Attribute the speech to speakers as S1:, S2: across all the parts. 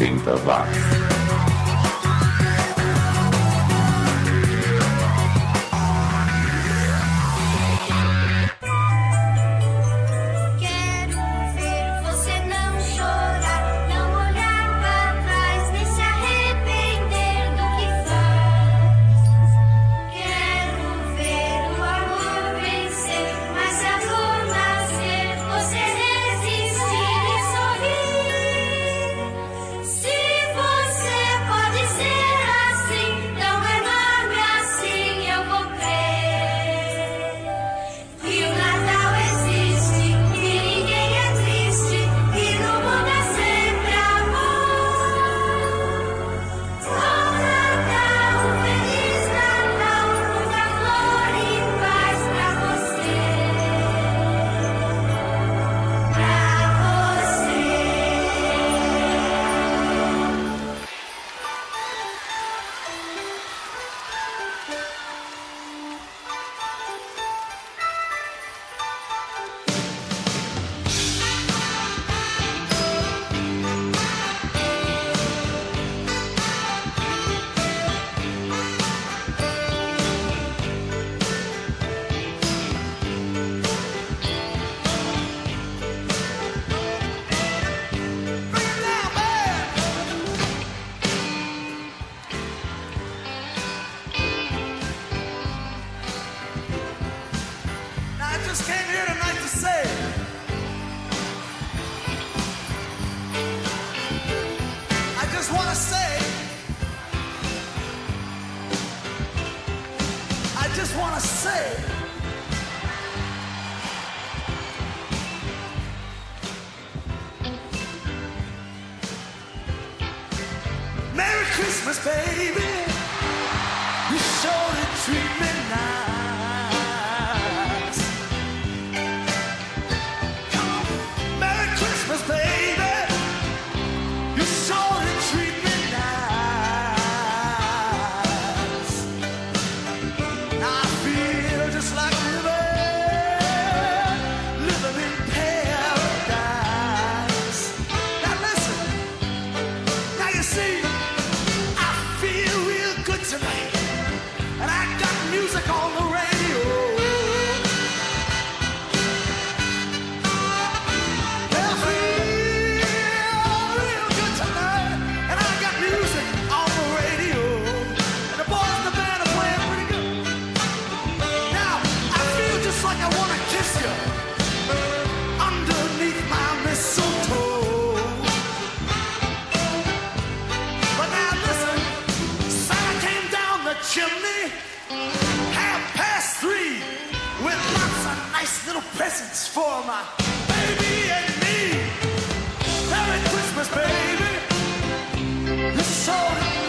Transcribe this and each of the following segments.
S1: 80 watts.
S2: Half past three with lots of nice little presents for my baby and me. Merry Christmas, baby. This is.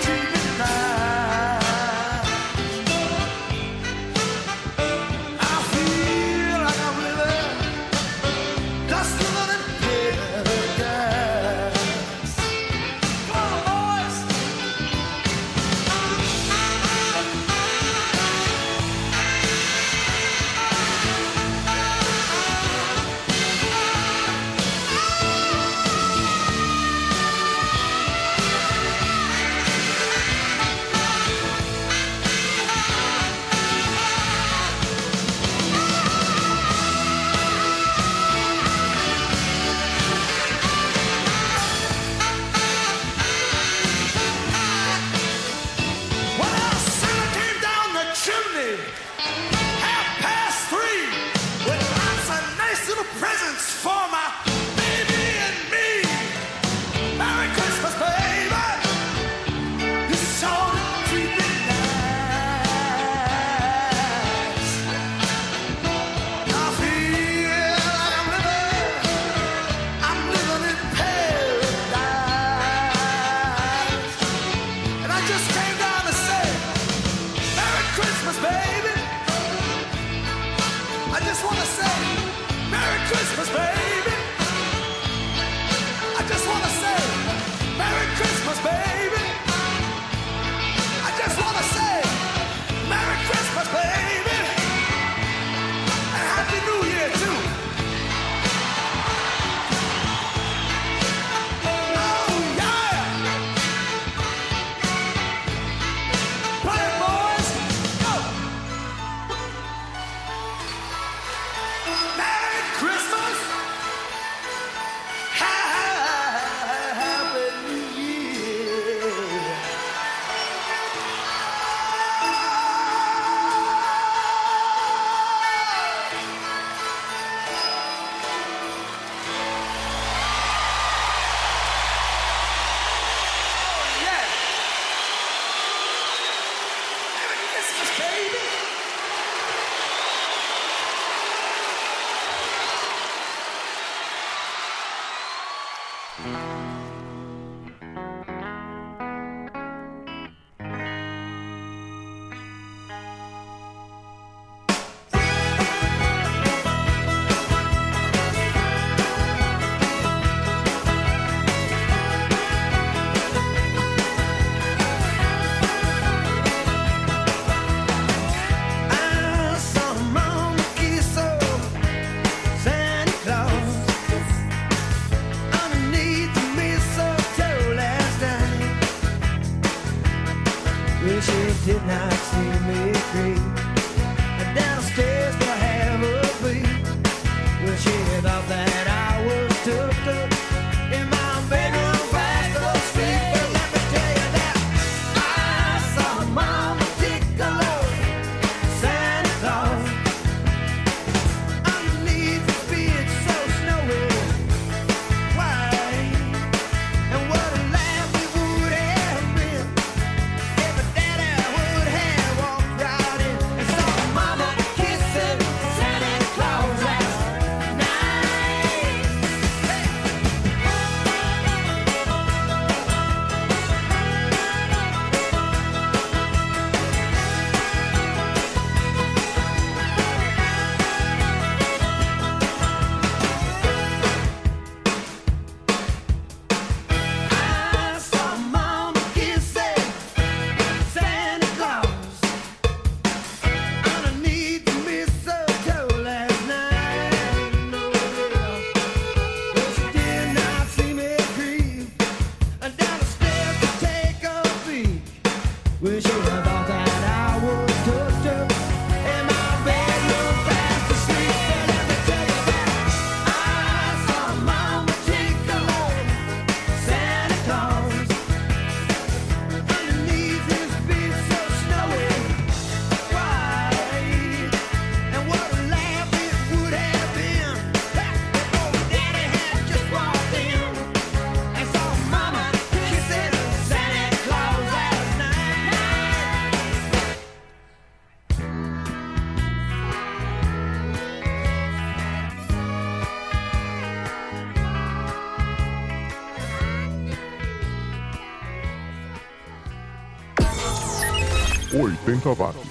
S2: Did not see me creep
S3: Muito ovados.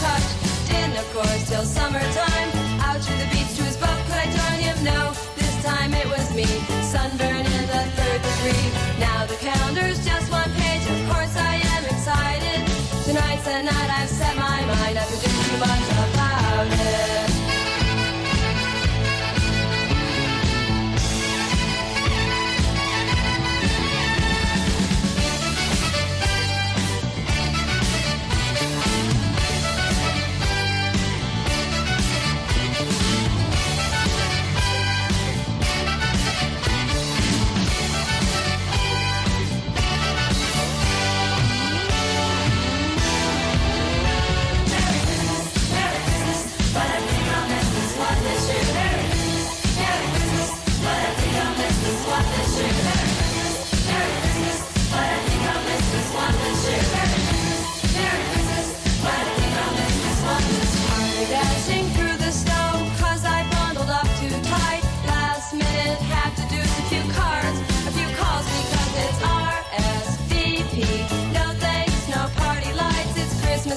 S4: touch. Dinner course till summertime. Out to the beach to his buff, could I join him? No, this time it was me. Sunburn in the third degree. Now the calendar's just one page. Of course I am excited. Tonight's the night I've set my mind. I've been doing too much about it.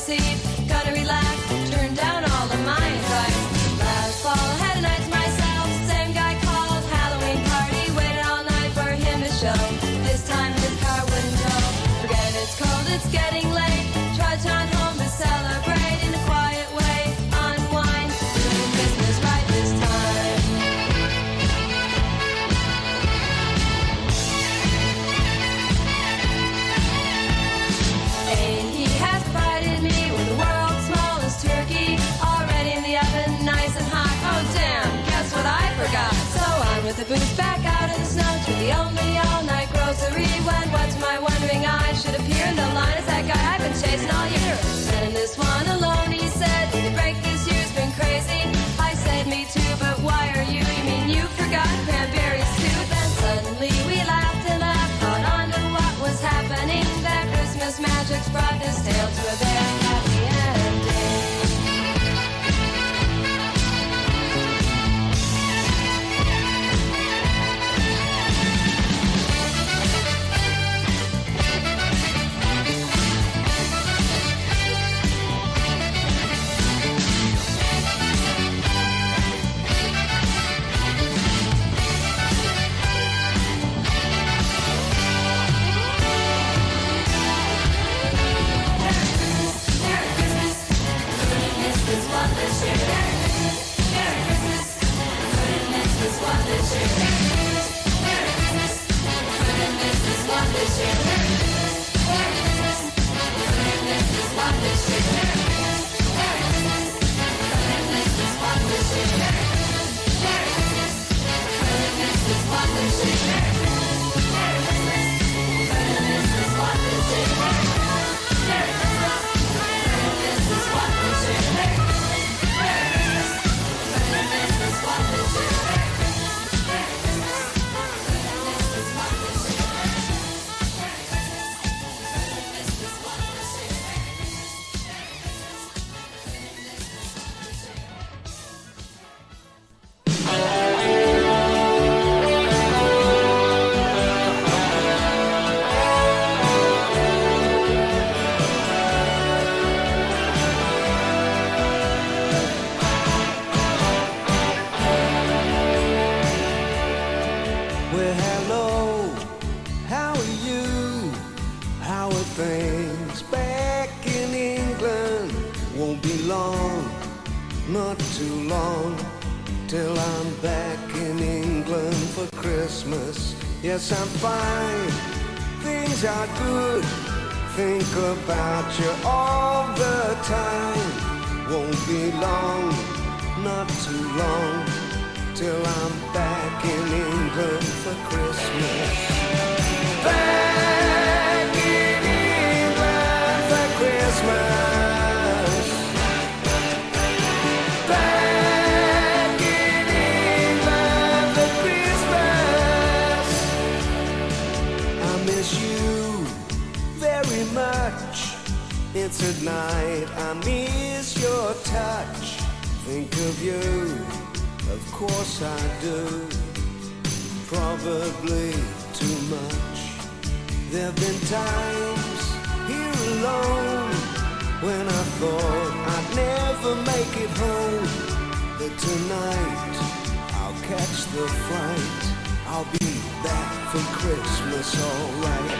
S4: See. days, not years. And this one alone, he said, the break this year's been crazy. I said, me too, but why are you? You mean you forgot cranberries too? Then suddenly we laughed and laughed, caught on to what was happening. That Christmas magic's brought this tale to a
S5: bear. the fright. I'll be back for Christmas, alright.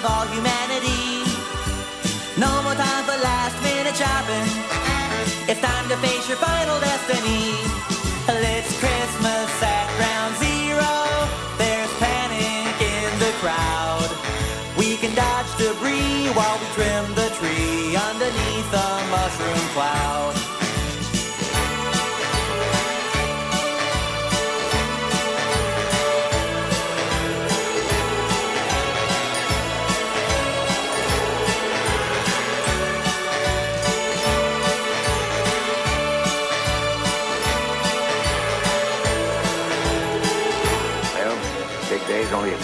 S6: of all humanity. No more time for last minute shopping. It's time to face your final destiny.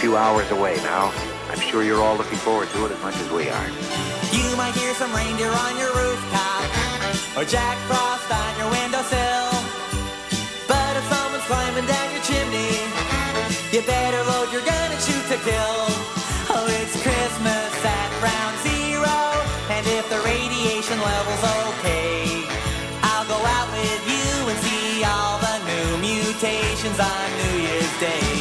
S7: few hours away now. I'm sure you're all looking forward to it as much as we are.
S6: You might hear some reindeer on your rooftop or Jack Frost on your windowsill. But if someone's climbing down your chimney, you better load your gun and shoot to kill. Oh, it's Christmas at Ground Zero, and if the radiation level's okay, I'll go out with you and see all the new mutations on New Year's Day.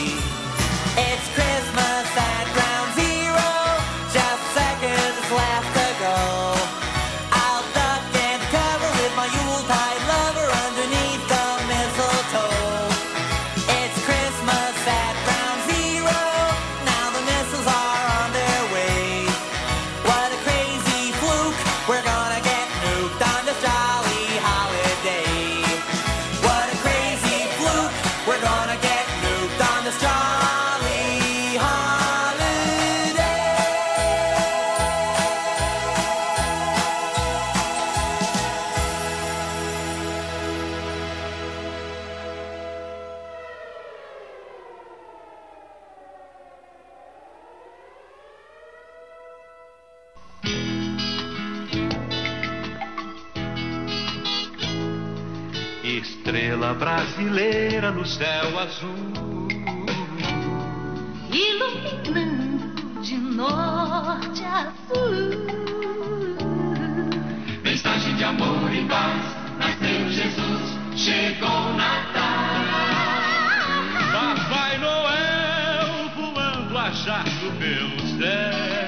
S8: Machado meu céu.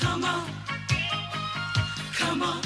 S3: Come on, come on.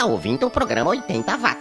S9: está ouvindo o programa 80
S5: Vac.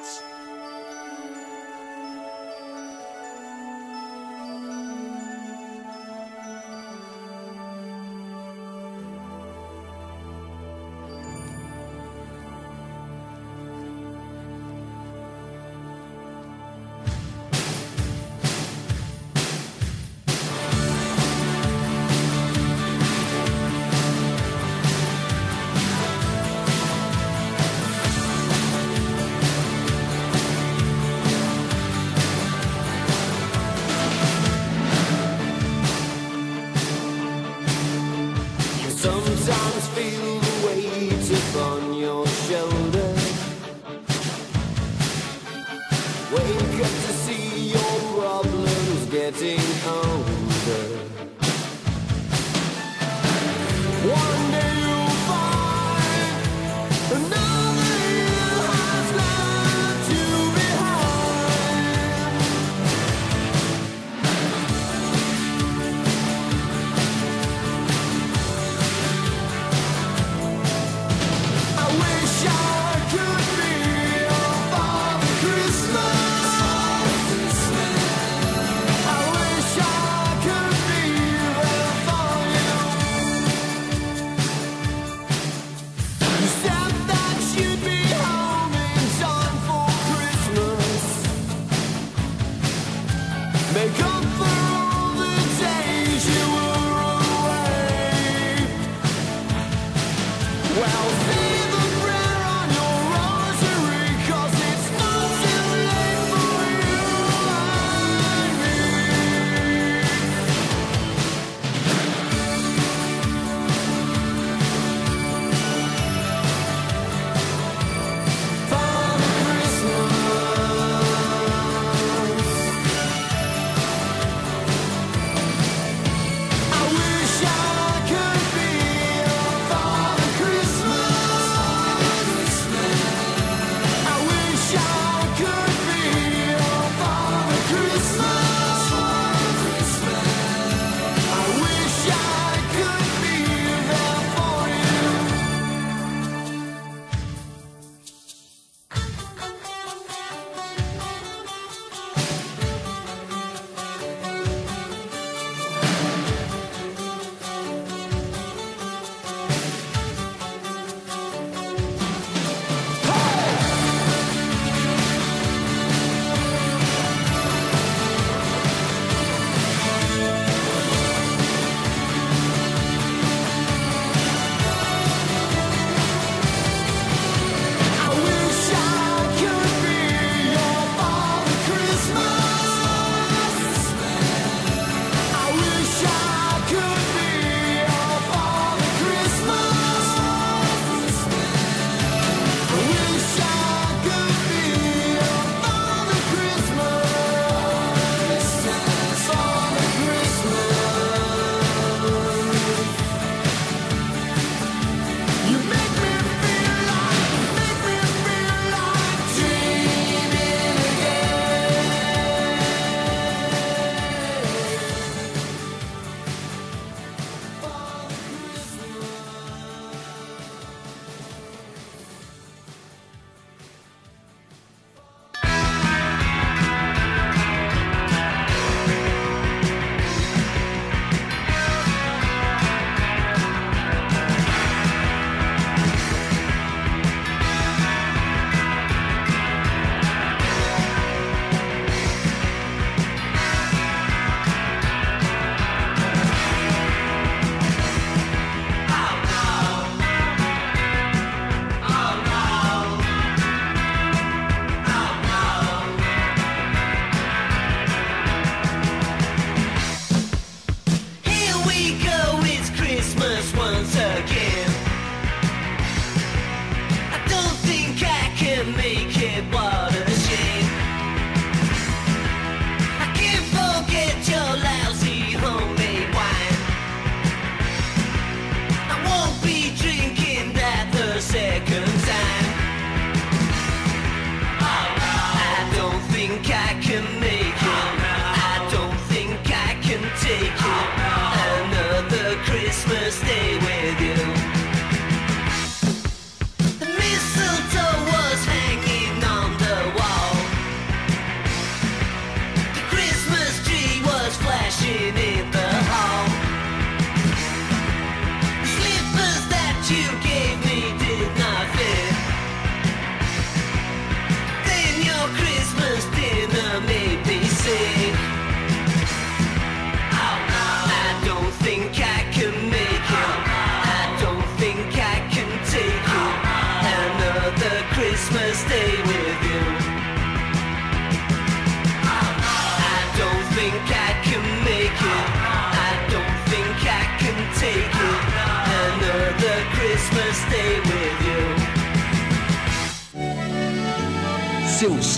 S5: getting older.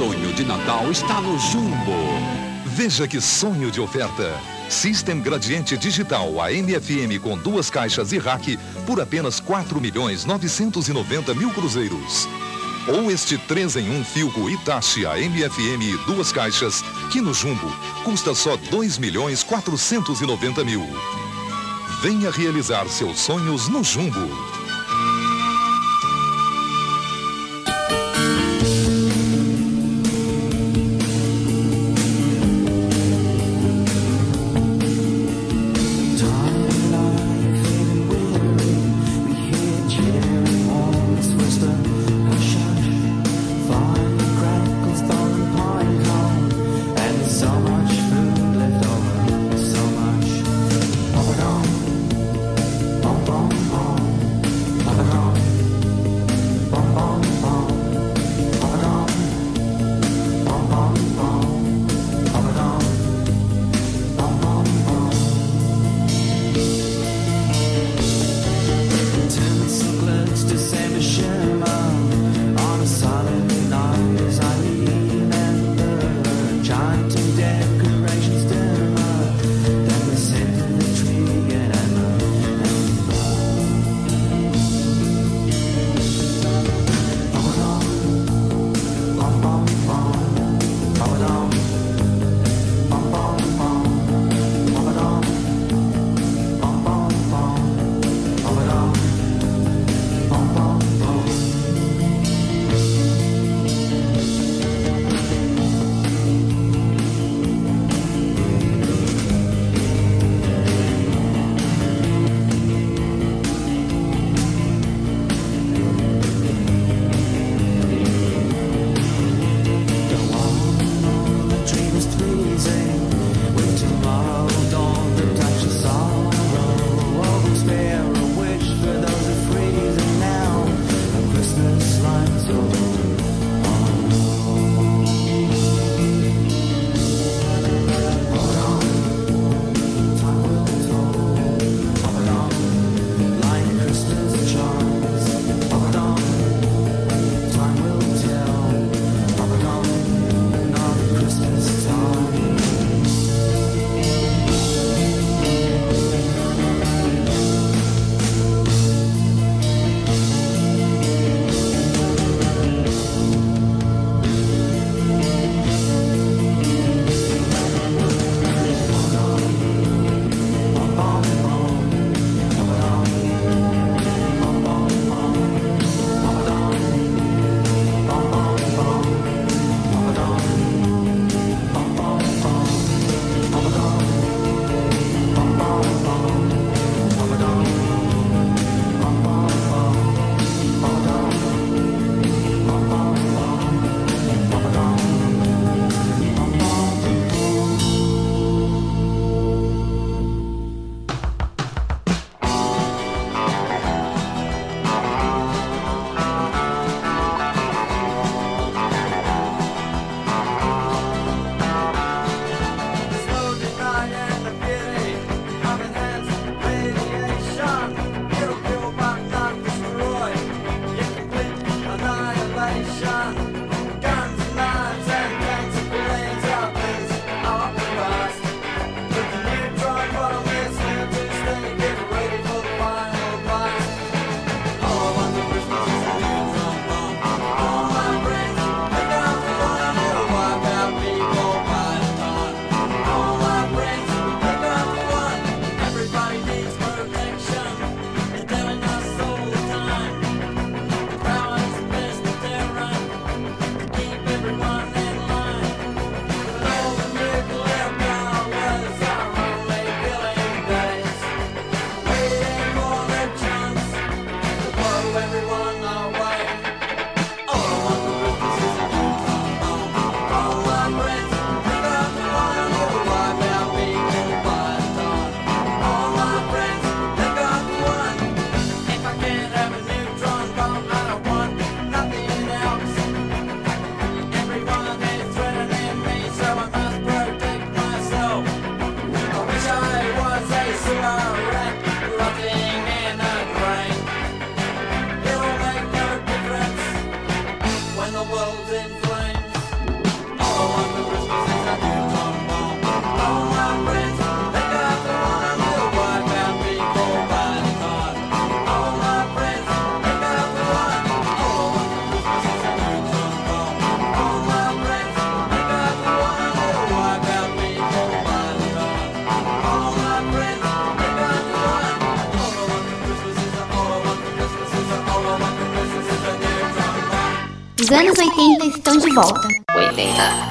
S10: Sonho de Natal está no Jumbo.
S11: Veja que sonho de oferta. System Gradiente Digital AM/FM com duas caixas e rack por apenas 4 milhões 990 mil cruzeiros. Ou este 3 em 1 Filco Itachi AM/FM e duas caixas, que no Jumbo custa só 2 milhões 490 mil. Venha realizar seus sonhos no Jumbo.
S12: 否？我已定了。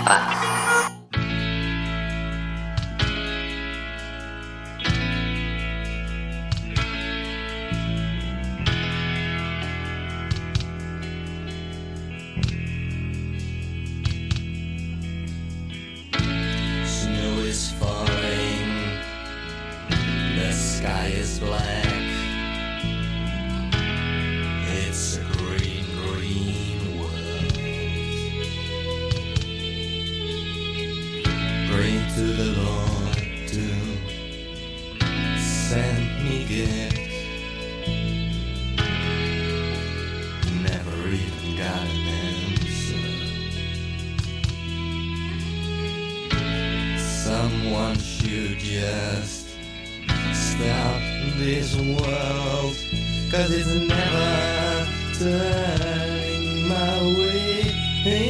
S12: to the Lord to send me gifts. Never even got an answer. Someone should just stop this world, cause it's never turning my way.